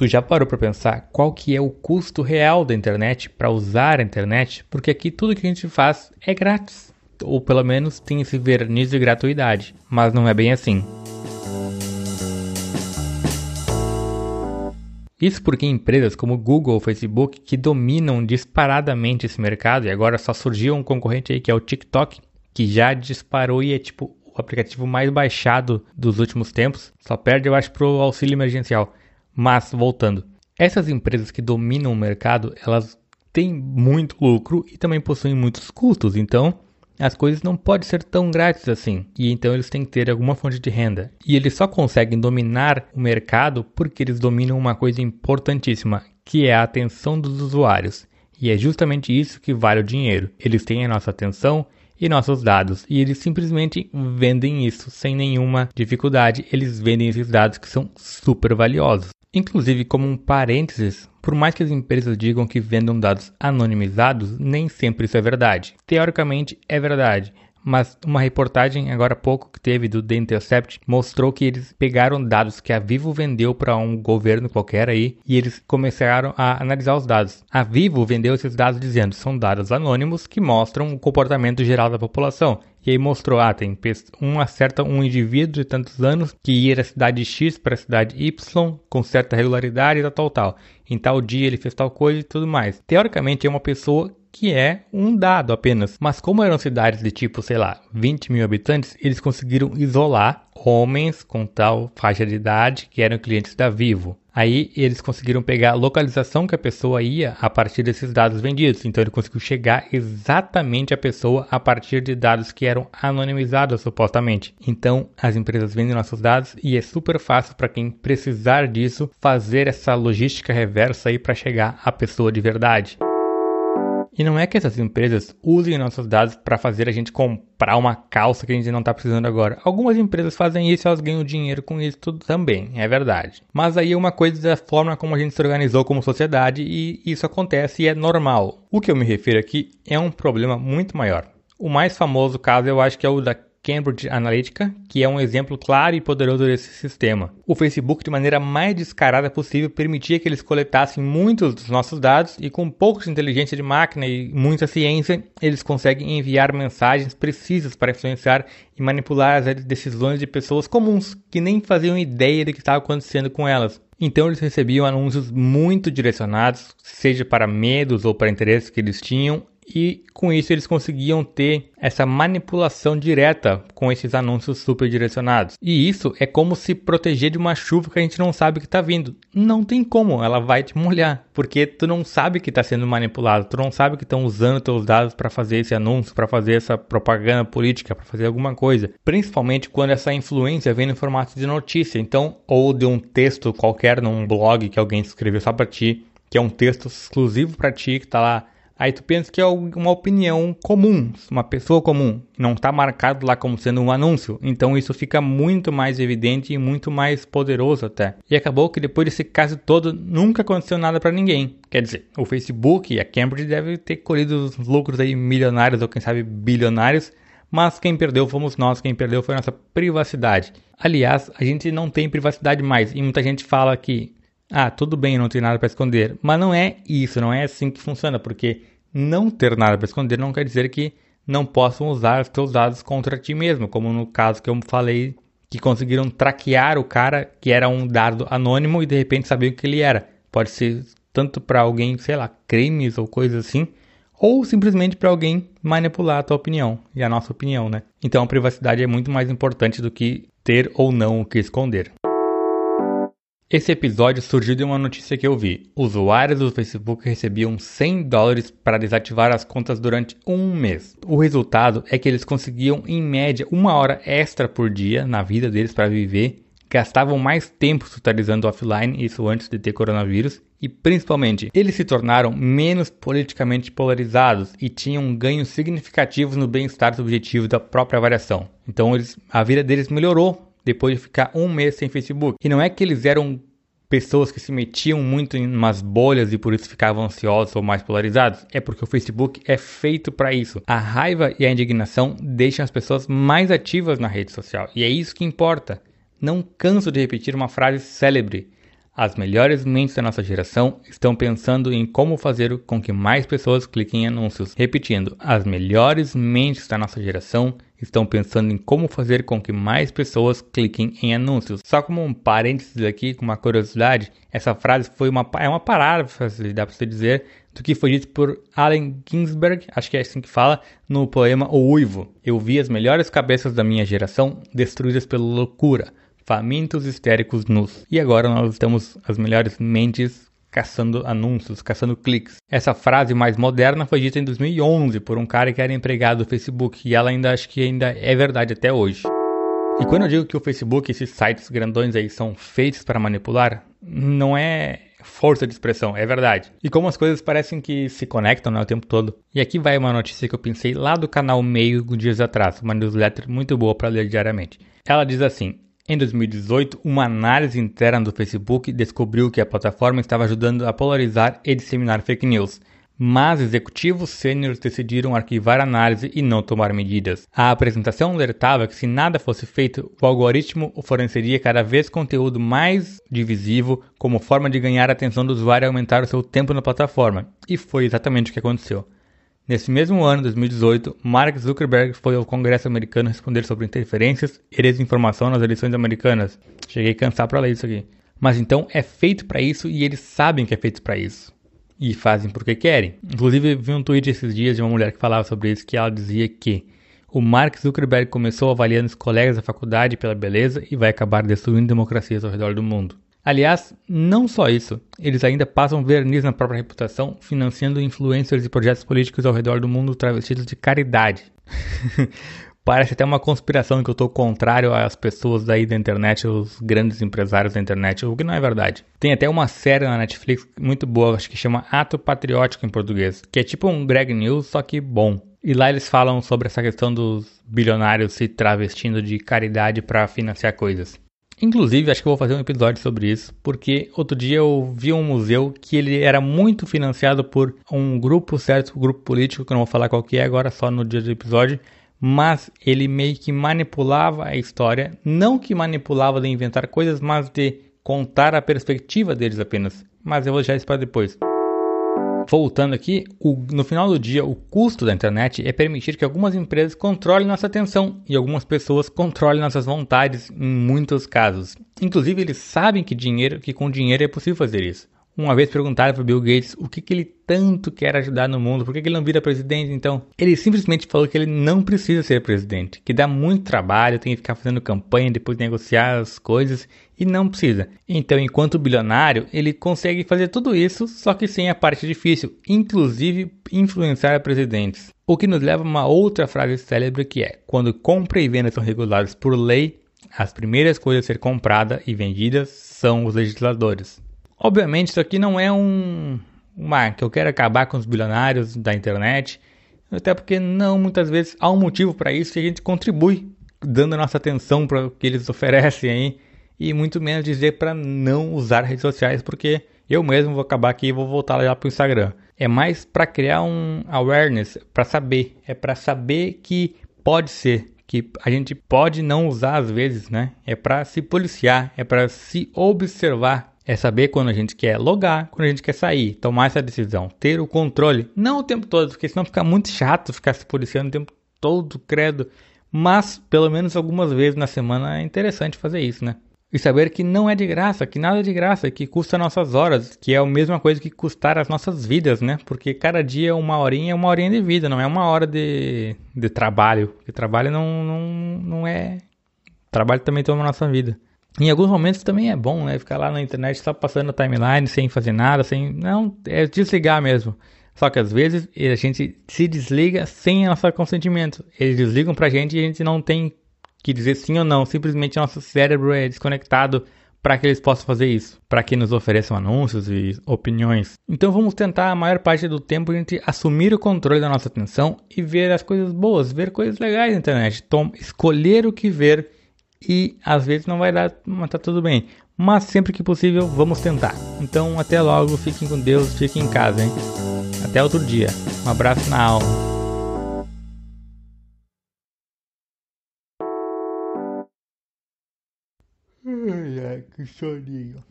Tu já parou para pensar qual que é o custo real da internet para usar a internet? Porque aqui tudo que a gente faz é grátis, ou pelo menos tem esse verniz de gratuidade, mas não é bem assim. Isso porque empresas como Google ou Facebook, que dominam disparadamente esse mercado, e agora só surgiu um concorrente aí que é o TikTok, que já disparou e é tipo o aplicativo mais baixado dos últimos tempos. Só perde, eu acho, pro auxílio emergencial. Mas, voltando, essas empresas que dominam o mercado, elas têm muito lucro e também possuem muitos custos. Então, as coisas não podem ser tão grátis assim. E então eles têm que ter alguma fonte de renda. E eles só conseguem dominar o mercado porque eles dominam uma coisa importantíssima, que é a atenção dos usuários. E é justamente isso que vale o dinheiro. Eles têm a nossa atenção e nossos dados. E eles simplesmente vendem isso sem nenhuma dificuldade. Eles vendem esses dados que são super valiosos. Inclusive, como um parênteses, por mais que as empresas digam que vendam dados anonimizados, nem sempre isso é verdade. Teoricamente é verdade, mas uma reportagem agora há pouco que teve do The Intercept mostrou que eles pegaram dados que a Vivo vendeu para um governo qualquer aí e eles começaram a analisar os dados. A Vivo vendeu esses dados dizendo são dados anônimos que mostram o comportamento geral da população. E aí mostrou, ah, tem um acerta um indivíduo de tantos anos que ia da cidade X para a cidade Y com certa regularidade e tal, tal, tal. Em tal dia ele fez tal coisa e tudo mais. Teoricamente é uma pessoa que é um dado apenas. Mas como eram cidades de tipo, sei lá, 20 mil habitantes, eles conseguiram isolar homens com tal faixa de idade que eram clientes da Vivo. Aí eles conseguiram pegar a localização que a pessoa ia a partir desses dados vendidos. Então ele conseguiu chegar exatamente à pessoa a partir de dados que eram anonimizados supostamente. Então as empresas vendem nossos dados e é super fácil para quem precisar disso fazer essa logística reversa aí para chegar à pessoa de verdade. E não é que essas empresas usem nossos dados para fazer a gente comprar uma calça que a gente não está precisando agora. Algumas empresas fazem isso e elas ganham dinheiro com isso tudo também, é verdade. Mas aí é uma coisa da forma como a gente se organizou como sociedade e isso acontece e é normal. O que eu me refiro aqui é um problema muito maior. O mais famoso caso eu acho que é o da Cambridge Analytica, que é um exemplo claro e poderoso desse sistema. O Facebook, de maneira mais descarada possível, permitia que eles coletassem muitos dos nossos dados e, com pouco de inteligência de máquina e muita ciência, eles conseguem enviar mensagens precisas para influenciar e manipular as decisões de pessoas comuns que nem faziam ideia do que estava acontecendo com elas. Então eles recebiam anúncios muito direcionados, seja para medos ou para interesses que eles tinham, e com isso eles conseguiam ter essa manipulação direta com esses anúncios super direcionados. E isso é como se proteger de uma chuva que a gente não sabe que está vindo. Não tem como, ela vai te molhar, porque tu não sabe que está sendo manipulado, tu não sabe que estão usando teus dados para fazer esse anúncio, para fazer essa propaganda política, para fazer alguma coisa. Principalmente quando essa influência vem no formato de notícia, então ou de um texto qualquer num blog que alguém escreveu só para ti, que é um texto exclusivo para ti que está lá Aí tu pensa que é uma opinião comum, uma pessoa comum, não está marcado lá como sendo um anúncio. Então isso fica muito mais evidente e muito mais poderoso até. E acabou que depois desse caso todo nunca aconteceu nada para ninguém. Quer dizer, o Facebook e a Cambridge devem ter colhido os lucros aí milionários ou quem sabe bilionários, mas quem perdeu fomos nós, quem perdeu foi a nossa privacidade. Aliás, a gente não tem privacidade mais e muita gente fala que ah, tudo bem, não tem nada para esconder. Mas não é isso, não é assim que funciona, porque não ter nada para esconder não quer dizer que não possam usar os seus dados contra ti mesmo, como no caso que eu falei que conseguiram traquear o cara que era um dado anônimo e de repente sabiam que ele era. Pode ser tanto para alguém, sei lá, crimes ou coisas assim, ou simplesmente para alguém manipular a tua opinião e a nossa opinião, né? Então a privacidade é muito mais importante do que ter ou não o que esconder. Esse episódio surgiu de uma notícia que eu vi. Usuários do Facebook recebiam 100 dólares para desativar as contas durante um mês. O resultado é que eles conseguiam, em média, uma hora extra por dia na vida deles para viver, gastavam mais tempo socializando offline, isso antes de ter coronavírus, e principalmente, eles se tornaram menos politicamente polarizados e tinham ganhos significativos no bem-estar subjetivo da própria variação. Então, eles, a vida deles melhorou depois de ficar um mês sem Facebook. E não é que eles eram pessoas que se metiam muito em umas bolhas e por isso ficavam ansiosos ou mais polarizados. É porque o Facebook é feito para isso. A raiva e a indignação deixam as pessoas mais ativas na rede social. E é isso que importa. Não canso de repetir uma frase célebre. As melhores mentes da nossa geração estão pensando em como fazer com que mais pessoas cliquem em anúncios. Repetindo, as melhores mentes da nossa geração pensando em como fazer com que mais pessoas cliquem em anúncios. Só como um parênteses aqui, com uma curiosidade, essa frase foi uma, é uma paráfrase, dá para você dizer, do que foi dito por Allen Ginsberg, acho que é assim que fala, no poema O Uivo. Eu vi as melhores cabeças da minha geração destruídas pela loucura, famintos histéricos nus. E agora nós temos as melhores mentes caçando anúncios, caçando cliques. Essa frase mais moderna foi dita em 2011 por um cara que era empregado do Facebook e ela ainda acho que ainda é verdade até hoje. E quando eu digo que o Facebook, esses sites grandões aí são feitos para manipular, não é força de expressão, é verdade. E como as coisas parecem que se conectam né, o tempo todo. E aqui vai uma notícia que eu pensei lá do canal Meio dias atrás, uma newsletter muito boa para ler diariamente. Ela diz assim: em 2018, uma análise interna do Facebook descobriu que a plataforma estava ajudando a polarizar e disseminar fake news. Mas executivos sêniores decidiram arquivar a análise e não tomar medidas. A apresentação alertava que se nada fosse feito, o algoritmo forneceria cada vez conteúdo mais divisivo como forma de ganhar a atenção do usuário e aumentar o seu tempo na plataforma. E foi exatamente o que aconteceu. Nesse mesmo ano, 2018, Mark Zuckerberg foi ao Congresso americano responder sobre interferências e desinformação nas eleições americanas. Cheguei a cansar para ler isso aqui. Mas então é feito para isso e eles sabem que é feito para isso. E fazem porque querem. Inclusive, vi um tweet esses dias de uma mulher que falava sobre isso, que ela dizia que o Mark Zuckerberg começou avaliando os colegas da faculdade pela beleza e vai acabar destruindo democracias ao redor do mundo. Aliás, não só isso, eles ainda passam verniz na própria reputação, financiando influencers e projetos políticos ao redor do mundo travestidos de caridade. Parece até uma conspiração que eu estou contrário às pessoas daí da internet, os grandes empresários da internet, o que não é verdade. Tem até uma série na Netflix muito boa, acho que chama Ato Patriótico em português, que é tipo um Greg News, só que bom. E lá eles falam sobre essa questão dos bilionários se travestindo de caridade para financiar coisas. Inclusive, acho que vou fazer um episódio sobre isso, porque outro dia eu vi um museu que ele era muito financiado por um grupo certo, um grupo político, que eu não vou falar qual que é agora, só no dia do episódio, mas ele meio que manipulava a história, não que manipulava de inventar coisas, mas de contar a perspectiva deles apenas. Mas eu vou deixar isso para depois. Voltando aqui, o, no final do dia, o custo da internet é permitir que algumas empresas controlem nossa atenção e algumas pessoas controlem nossas vontades em muitos casos. Inclusive, eles sabem que, dinheiro, que com dinheiro é possível fazer isso. Uma vez perguntaram para Bill Gates o que, que ele tanto quer ajudar no mundo, por que, que ele não vira presidente então? Ele simplesmente falou que ele não precisa ser presidente, que dá muito trabalho, tem que ficar fazendo campanha, depois negociar as coisas e não precisa. Então, enquanto bilionário, ele consegue fazer tudo isso, só que sem a parte difícil, inclusive influenciar presidentes. O que nos leva a uma outra frase célebre que é: quando compra e venda são reguladas por lei, as primeiras coisas a ser compradas e vendidas são os legisladores. Obviamente, isso aqui não é um. Uma, que eu quero acabar com os bilionários da internet, até porque não muitas vezes há um motivo para isso e a gente contribui dando a nossa atenção para o que eles oferecem aí, e muito menos dizer para não usar redes sociais, porque eu mesmo vou acabar aqui e vou voltar lá para o Instagram. É mais para criar um awareness, para saber, é para saber que pode ser, que a gente pode não usar às vezes, né? É para se policiar, é para se observar é saber quando a gente quer logar, quando a gente quer sair, tomar essa decisão, ter o controle, não o tempo todo, porque senão fica muito chato ficar se policiando o tempo todo, credo. Mas pelo menos algumas vezes na semana é interessante fazer isso, né? E saber que não é de graça, que nada é de graça, que custa nossas horas, que é a mesma coisa que custar as nossas vidas, né? Porque cada dia uma horinha é uma horinha de vida, não é uma hora de, de trabalho. Porque trabalho não, não, não é. Trabalho também toma nossa vida. Em alguns momentos também é bom, né? Ficar lá na internet só passando a timeline sem fazer nada, sem. Não, é desligar mesmo. Só que às vezes a gente se desliga sem nosso consentimento. Eles desligam pra gente e a gente não tem que dizer sim ou não. Simplesmente nosso cérebro é desconectado para que eles possam fazer isso, para que nos ofereçam anúncios e opiniões. Então vamos tentar a maior parte do tempo a gente assumir o controle da nossa atenção e ver as coisas boas, ver coisas legais na internet, Tom, escolher o que ver e às vezes não vai dar, mas tá tudo bem. Mas sempre que possível, vamos tentar. Então, até logo, fiquem com Deus, fiquem em casa, hein? Até outro dia. Um abraço na alma. Ai, ai, que soninho.